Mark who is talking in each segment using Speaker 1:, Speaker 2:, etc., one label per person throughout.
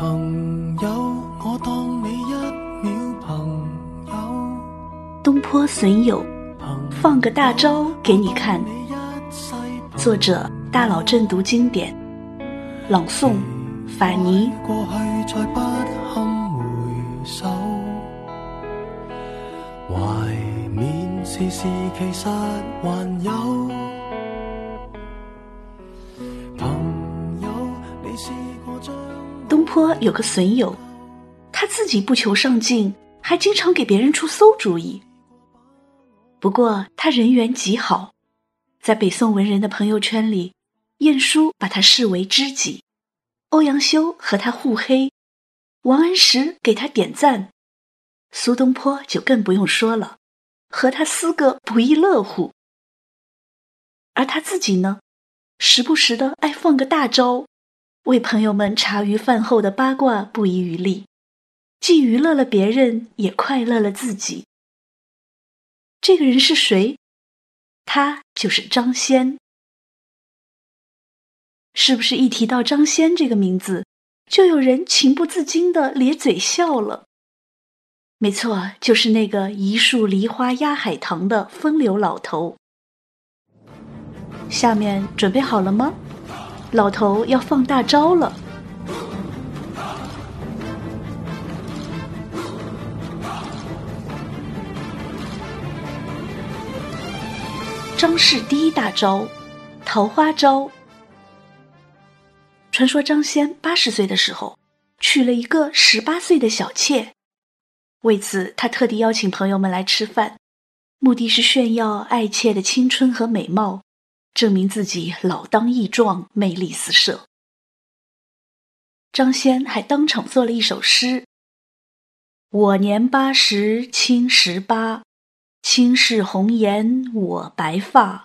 Speaker 1: 朋友，我当你一秒朋友。
Speaker 2: 东坡损友，放个大招给你看。作者：大佬正读经典，朗诵：法尼。
Speaker 1: 过去再不堪回首，怀缅时事其实还有。
Speaker 2: 坡有个损友，他自己不求上进，还经常给别人出馊主意。不过他人缘极好，在北宋文人的朋友圈里，晏殊把他视为知己，欧阳修和他互黑，王安石给他点赞，苏东坡就更不用说了，和他撕个不亦乐乎。而他自己呢，时不时的爱放个大招。为朋友们茶余饭后的八卦不遗余力，既娱乐了别人，也快乐了自己。这个人是谁？他就是张先。是不是一提到张先这个名字，就有人情不自禁的咧嘴笑了？没错，就是那个一树梨花压海棠的风流老头。下面准备好了吗？老头要放大招了。张氏第一大招，桃花招。传说张先八十岁的时候，娶了一个十八岁的小妾，为此他特地邀请朋友们来吃饭，目的是炫耀爱妾的青春和美貌。证明自己老当益壮，魅力四射。张先还当场做了一首诗：“我年八十卿十八，卿是红颜我白发，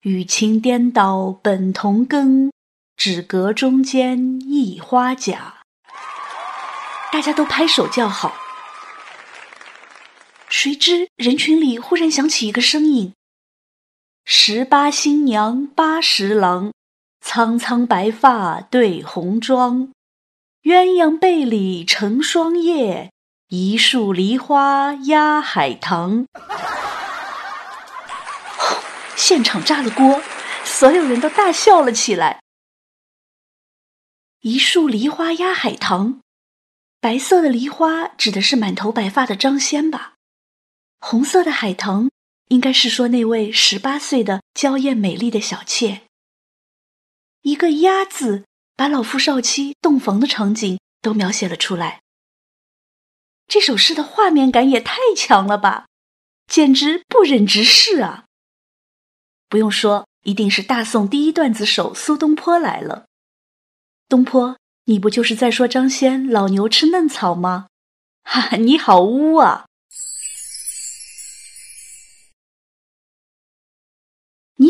Speaker 2: 与卿颠倒本同根，只隔中间一花甲。”大家都拍手叫好。谁知人群里忽然响起一个声音。十八新娘八十郎，苍苍白发对红妆，鸳鸯被里成双夜，一树梨花压海棠。现场炸了锅，所有人都大笑了起来。一树梨花压海棠，白色的梨花指的是满头白发的张先吧？红色的海棠。应该是说那位十八岁的娇艳美丽的小妾。一个“鸭”字，把老夫少妻洞房的场景都描写了出来。这首诗的画面感也太强了吧，简直不忍直视啊！不用说，一定是大宋第一段子手苏东坡来了。东坡，你不就是在说张先老牛吃嫩草吗？哈哈，你好污啊！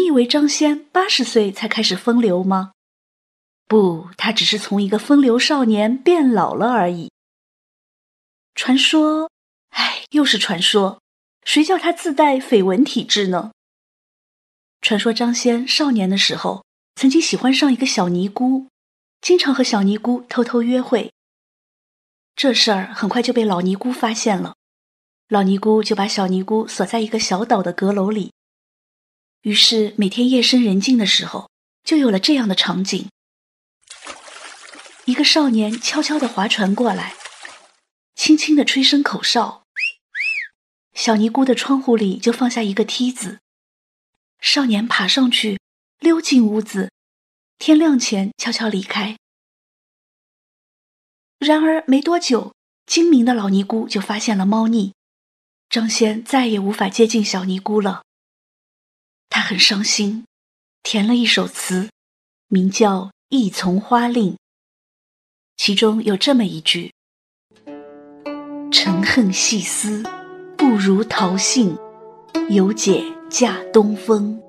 Speaker 2: 以为张先八十岁才开始风流吗？不，他只是从一个风流少年变老了而已。传说，哎，又是传说，谁叫他自带绯闻体质呢？传说张先少年的时候曾经喜欢上一个小尼姑，经常和小尼姑偷偷约会。这事儿很快就被老尼姑发现了，老尼姑就把小尼姑锁在一个小岛的阁楼里。于是，每天夜深人静的时候，就有了这样的场景：一个少年悄悄地划船过来，轻轻地吹声口哨，小尼姑的窗户里就放下一个梯子，少年爬上去，溜进屋子，天亮前悄悄离开。然而没多久，精明的老尼姑就发现了猫腻，张先再也无法接近小尼姑了。他很伤心，填了一首词，名叫《一丛花令》，其中有这么一句：“沉恨细思，不如桃杏，有姐嫁东风。”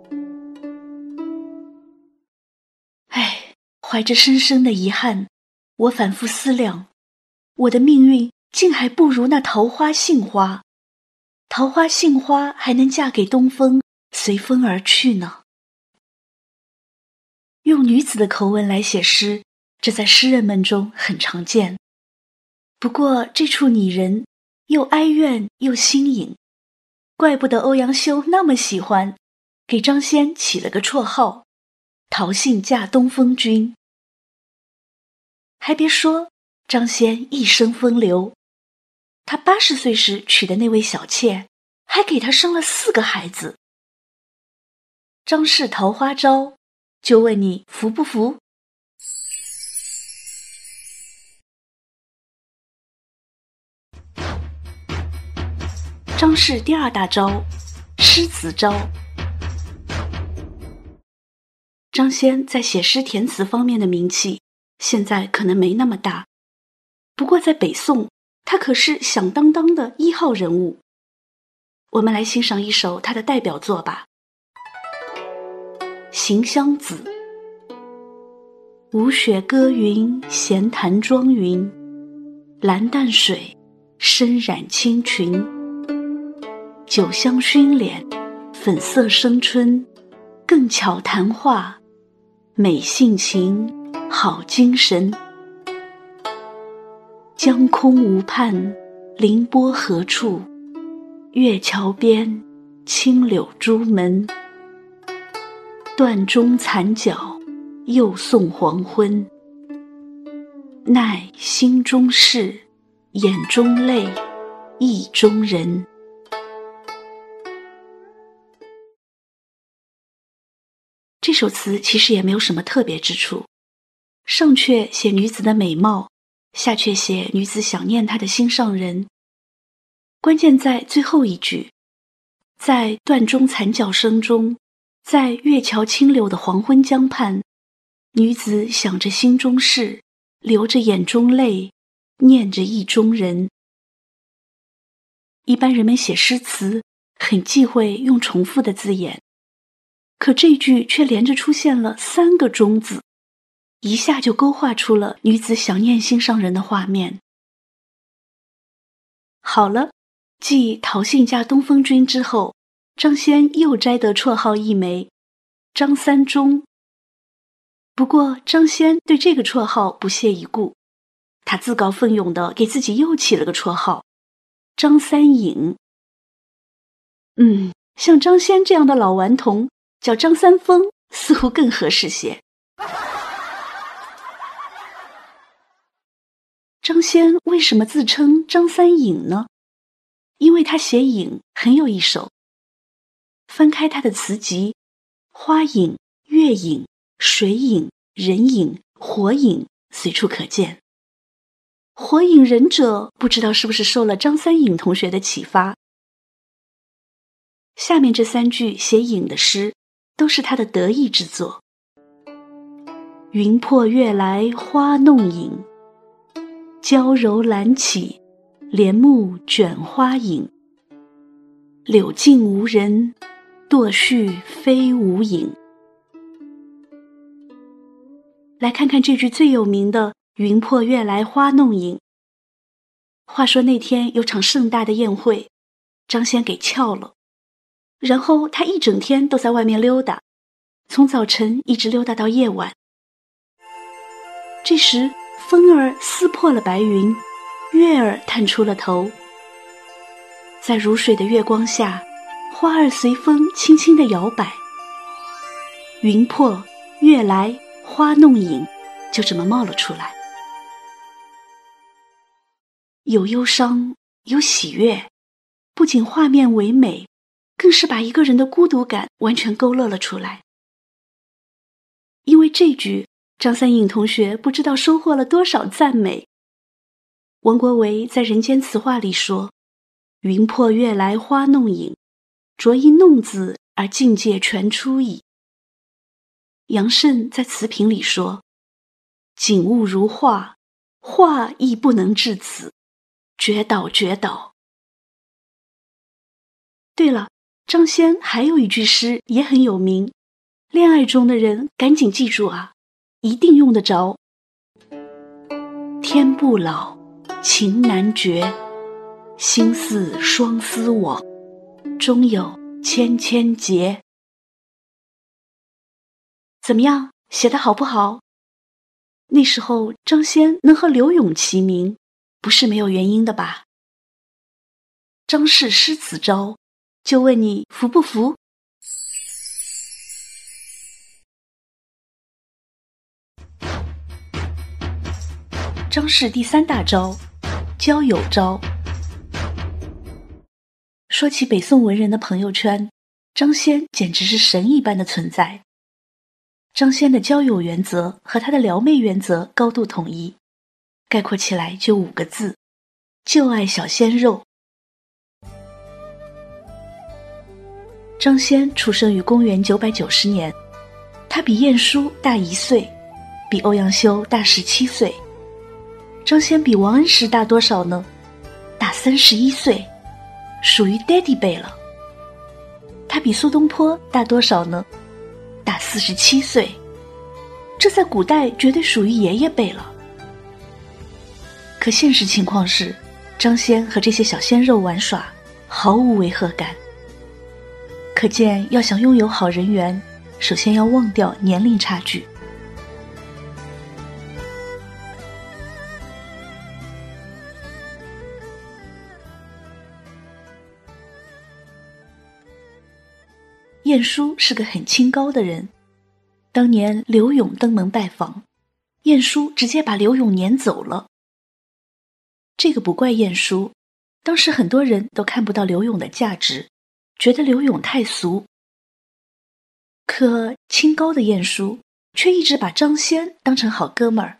Speaker 2: 哎，怀着深深的遗憾，我反复思量，我的命运竟还不如那桃花杏花，桃花杏花还能嫁给东风。随风而去呢？用女子的口吻来写诗，这在诗人们中很常见。不过这处拟人又哀怨又新颖，怪不得欧阳修那么喜欢，给张先起了个绰号“桃杏嫁东风君”。还别说，张先一生风流，他八十岁时娶的那位小妾，还给他生了四个孩子。张氏桃花招，就问你服不服？张氏第二大招，诗词招。张先在写诗填词方面的名气，现在可能没那么大，不过在北宋，他可是响当当的一号人物。我们来欣赏一首他的代表作吧，《行香子》。舞雪歌云，闲谈庄云，蓝淡水，深染青裙。酒香熏脸，粉色生春，更巧谈话，美性情，好精神。江空无畔，凌波何处？月桥边，青柳朱门。断中残角，又送黄昏。奈心中事，眼中泪，意中人。这首词其实也没有什么特别之处，上阙写女子的美貌，下阙写女子想念她的心上人。关键在最后一句，在断钟残角声中，在月桥清柳的黄昏江畔，女子想着心中事，流着眼中泪，念着意中人。一般人们写诗词很忌讳用重复的字眼。可这句却连着出现了三个“中”字，一下就勾画出了女子想念心上人的画面。好了，继陶姓嫁东风君之后，张先又摘得绰号一枚“张三中”。不过张先对这个绰号不屑一顾，他自告奋勇的给自己又起了个绰号“张三影”。嗯，像张先这样的老顽童。叫张三丰似乎更合适些。张先为什么自称张三影呢？因为他写影很有一手。翻开他的词集，花影、月影、水影、人影、火影随处可见。火影忍者不知道是不是受了张三影同学的启发。下面这三句写影的诗。都是他的得意之作。云破月来花弄影，娇柔兰起，帘幕卷花影。柳尽无人，堕絮非无影。来看看这句最有名的“云破月来花弄影”。话说那天有场盛大的宴会，张先给翘了。然后他一整天都在外面溜达，从早晨一直溜达到夜晚。这时风儿撕破了白云，月儿探出了头，在如水的月光下，花儿随风轻轻的摇摆。云破月来花弄影，就这么冒了出来，有忧伤，有喜悦，不仅画面唯美。更是把一个人的孤独感完全勾勒了出来。因为这句，张三影同学不知道收获了多少赞美。王国维在《人间词话》里说：“云破月来花弄影，着一弄字而境界全出矣。”杨慎在词评里说：“景物如画，画亦不能至此，绝倒绝倒。”对了。张先还有一句诗也很有名，恋爱中的人赶紧记住啊，一定用得着。天不老，情难绝，心似双丝网，终有千千结。怎么样，写的好不好？那时候张先能和柳永齐名，不是没有原因的吧？张氏失此招，就问你服不服？张氏第三大招，交友招。说起北宋文人的朋友圈，张先简直是神一般的存在。张先的交友原则和他的撩妹原则高度统一，概括起来就五个字：就爱小鲜肉。张先出生于公元九百九十年，他比晏殊大一岁，比欧阳修大十七岁。张先比王安石大多少呢？大三十一岁，属于爹地辈了。他比苏东坡大多少呢？大四十七岁，这在古代绝对属于爷爷辈了。可现实情况是，张先和这些小鲜肉玩耍，毫无违和感。可见，要想拥有好人缘，首先要忘掉年龄差距。晏殊是个很清高的人。当年刘永登门拜访，晏殊直接把刘永撵走了。这个不怪晏殊，当时很多人都看不到刘永的价值，觉得刘永太俗。可清高的晏殊却一直把张先当成好哥们儿。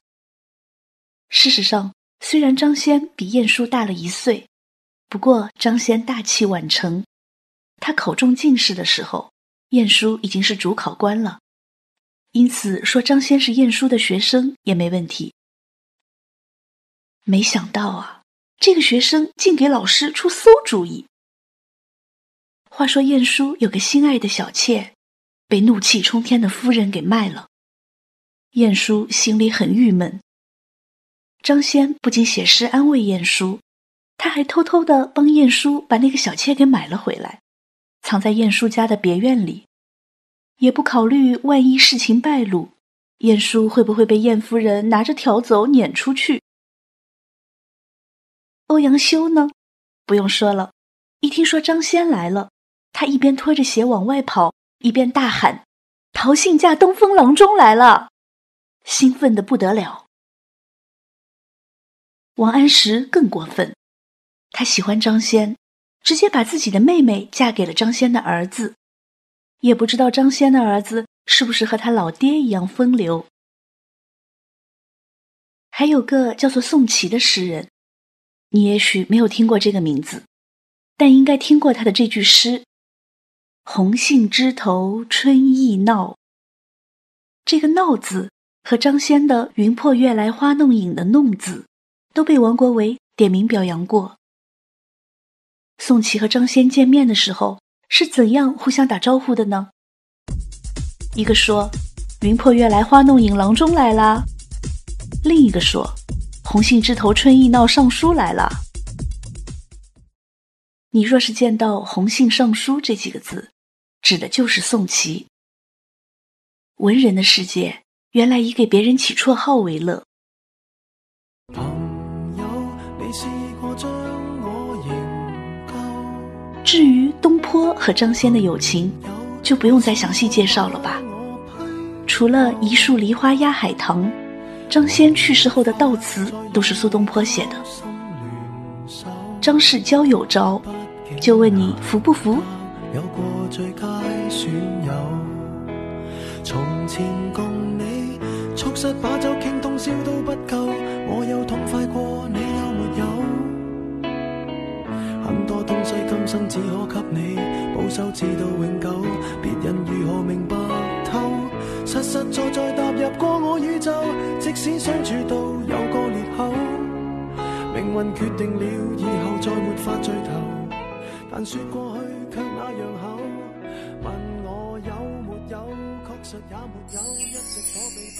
Speaker 2: 事实上，虽然张先比晏殊大了一岁，不过张先大器晚成，他考中进士的时候。晏殊已经是主考官了，因此说张先是晏殊的学生也没问题。没想到啊，这个学生竟给老师出馊主意。话说晏殊有个心爱的小妾，被怒气冲天的夫人给卖了，晏殊心里很郁闷。张先不仅写诗安慰晏殊，他还偷偷的帮晏殊把那个小妾给买了回来。藏在晏殊家的别院里，也不考虑万一事情败露，晏殊会不会被晏夫人拿着条走撵出去？欧阳修呢？不用说了，一听说张先来了，他一边拖着鞋往外跑，一边大喊：“陶信嫁东风郎中来了！”兴奋的不得了。王安石更过分，他喜欢张先。直接把自己的妹妹嫁给了张先的儿子，也不知道张先的儿子是不是和他老爹一样风流。还有个叫做宋琦的诗人，你也许没有听过这个名字，但应该听过他的这句诗：“红杏枝头春意闹。”这个“闹”字和张先的“云破月来花弄影”的“弄”字，都被王国维点名表扬过。宋琦和张先见面的时候是怎样互相打招呼的呢？一个说：“云破月来花弄影，郎中来啦。”另一个说：“红杏枝头春意闹，尚书来了。”你若是见到“红杏尚书”这几个字，指的就是宋琦。文人的世界，原来以给别人起绰号为乐。朋友，你试过将我迎至于东坡和张先的友情，就不用再详细介绍了吧。除了一树梨花压海棠，张先去世后的悼词都是苏东坡写的。张氏交友招，就问你服不服？从前共你把酒倾通宵都不够，我有痛快过生只可给你保守，至到永久。别人如何明白透？实实在在踏入过我宇宙，即使相处到有个裂口，命运决定了以后再没法聚头。但说过去却那样厚，问我有没有，确实也没有，一直躲避的。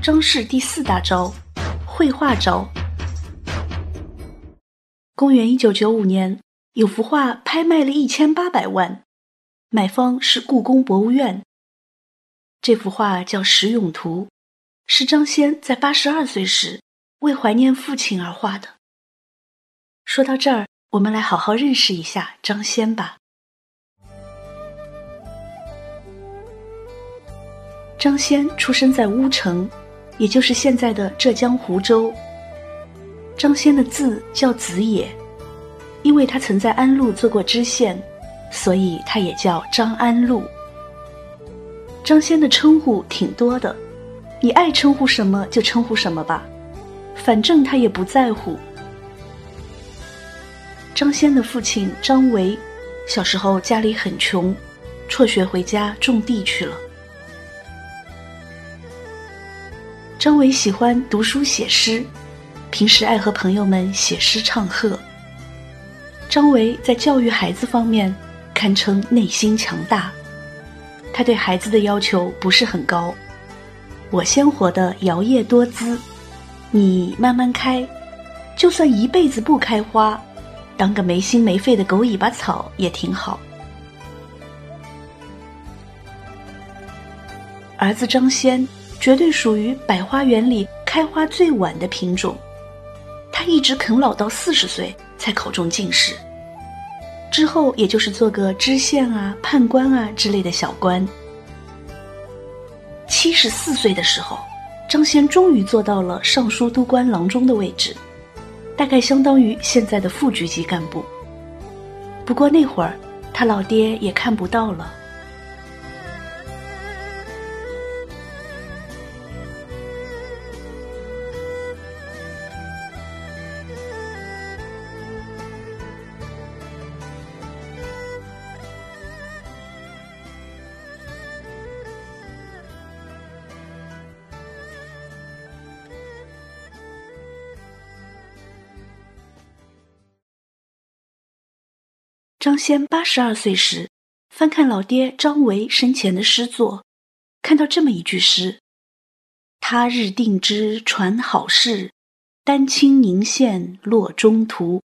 Speaker 2: 张氏第四大招，绘画招。公元一九九五年，有幅画拍卖了一千八百万，买方是故宫博物院。这幅画叫《石咏图》，是张先在八十二岁时为怀念父亲而画的。说到这儿，我们来好好认识一下张先吧。张先出生在乌城，也就是现在的浙江湖州。张先的字叫子野，因为他曾在安陆做过知县，所以他也叫张安陆。张先的称呼挺多的，你爱称呼什么就称呼什么吧，反正他也不在乎。张先的父亲张维，小时候家里很穷，辍学回家种地去了。张维喜欢读书写诗，平时爱和朋友们写诗唱和。张维在教育孩子方面堪称内心强大，他对孩子的要求不是很高，我鲜活的摇曳多姿，你慢慢开，就算一辈子不开花。当个没心没肺的狗尾巴草也挺好。儿子张先绝对属于百花园里开花最晚的品种，他一直啃老到四十岁才考中进士，之后也就是做个知县啊、判官啊之类的小官。七十四岁的时候，张先终于做到了尚书都官郎中的位置。大概相当于现在的副局级干部。不过那会儿，他老爹也看不到了。张先八十二岁时，翻看老爹张维生前的诗作，看到这么一句诗：“他日定知传好事，丹青凝现落中途。”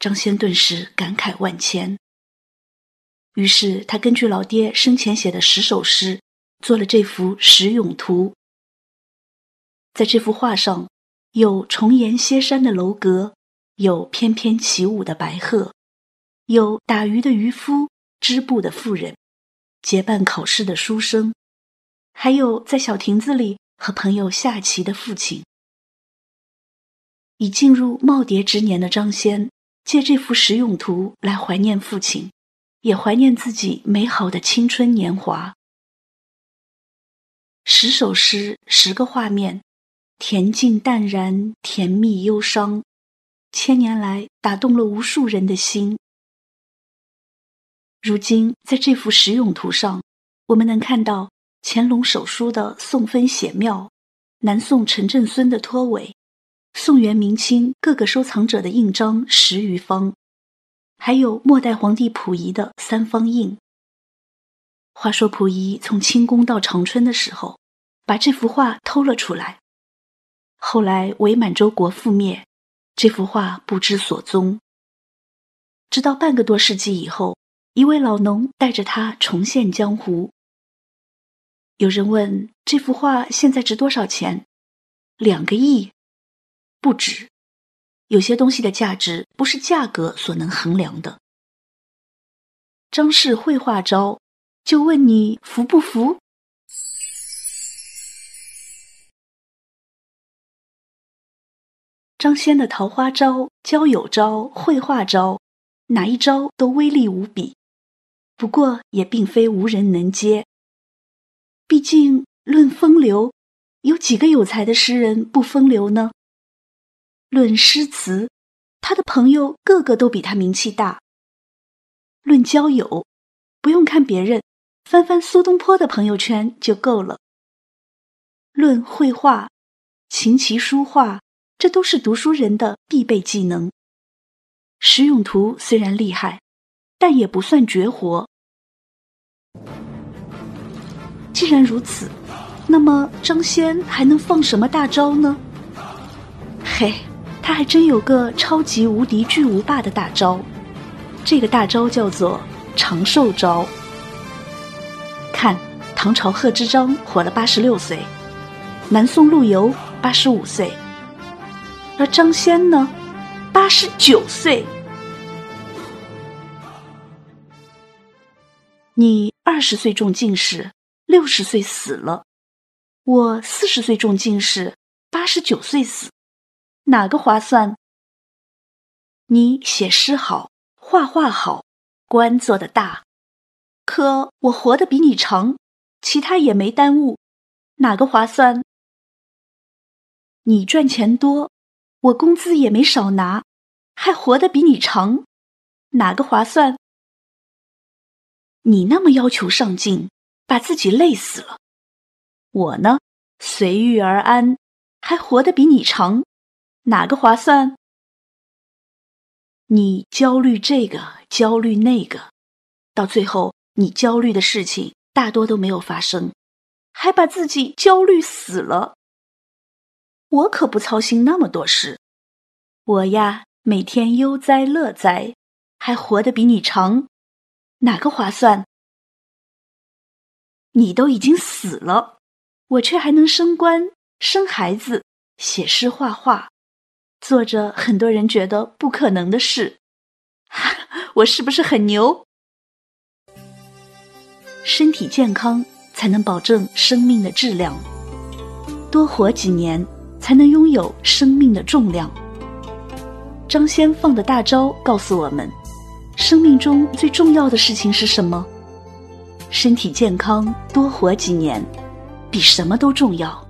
Speaker 2: 张先顿时感慨万千。于是他根据老爹生前写的十首诗，做了这幅《石咏图》。在这幅画上，有重檐歇山的楼阁，有翩翩起舞的白鹤。有打鱼的渔夫、织布的妇人、结伴考试的书生，还有在小亭子里和朋友下棋的父亲。已进入耄耋之年的张先，借这幅石咏图来怀念父亲，也怀念自己美好的青春年华。十首诗，十个画面，恬静淡然，甜蜜忧伤，千年来打动了无数人的心。如今，在这幅石俑图上，我们能看到乾隆手书的宋分写妙，南宋陈振孙的托尾，宋元明清各个收藏者的印章十余方，还有末代皇帝溥仪的三方印。话说溥仪从清宫到长春的时候，把这幅画偷了出来，后来伪满洲国覆灭，这幅画不知所踪，直到半个多世纪以后。一位老农带着他重现江湖。有人问：“这幅画现在值多少钱？”两个亿，不止。有些东西的价值不是价格所能衡量的。张氏绘画招，就问你服不服？张先的桃花招、交友招、绘画招，哪一招都威力无比。不过也并非无人能接。毕竟论风流，有几个有才的诗人不风流呢？论诗词，他的朋友个个都比他名气大。论交友，不用看别人，翻翻苏东坡的朋友圈就够了。论绘画，琴棋书画，这都是读书人的必备技能。石永图虽然厉害。但也不算绝活。既然如此，那么张先还能放什么大招呢？嘿，他还真有个超级无敌巨无霸的大招。这个大招叫做长寿招。看，唐朝贺知章活了八十六岁，南宋陆游八十五岁，而张先呢，八十九岁。你二十岁中进士，六十岁死了；我四十岁中进士，八十九岁死，哪个划算？你写诗好，画画好，官做得大，可我活得比你长，其他也没耽误，哪个划算？你赚钱多，我工资也没少拿，还活得比你长，哪个划算？你那么要求上进，把自己累死了；我呢，随遇而安，还活得比你长，哪个划算？你焦虑这个，焦虑那个，到最后，你焦虑的事情大多都没有发生，还把自己焦虑死了。我可不操心那么多事，我呀，每天悠哉乐哉，还活得比你长。哪个划算？你都已经死了，我却还能升官、生孩子、写诗画画，做着很多人觉得不可能的事。我是不是很牛？身体健康才能保证生命的质量，多活几年才能拥有生命的重量。张先放的大招告诉我们。生命中最重要的事情是什么？身体健康，多活几年，比什么都重要。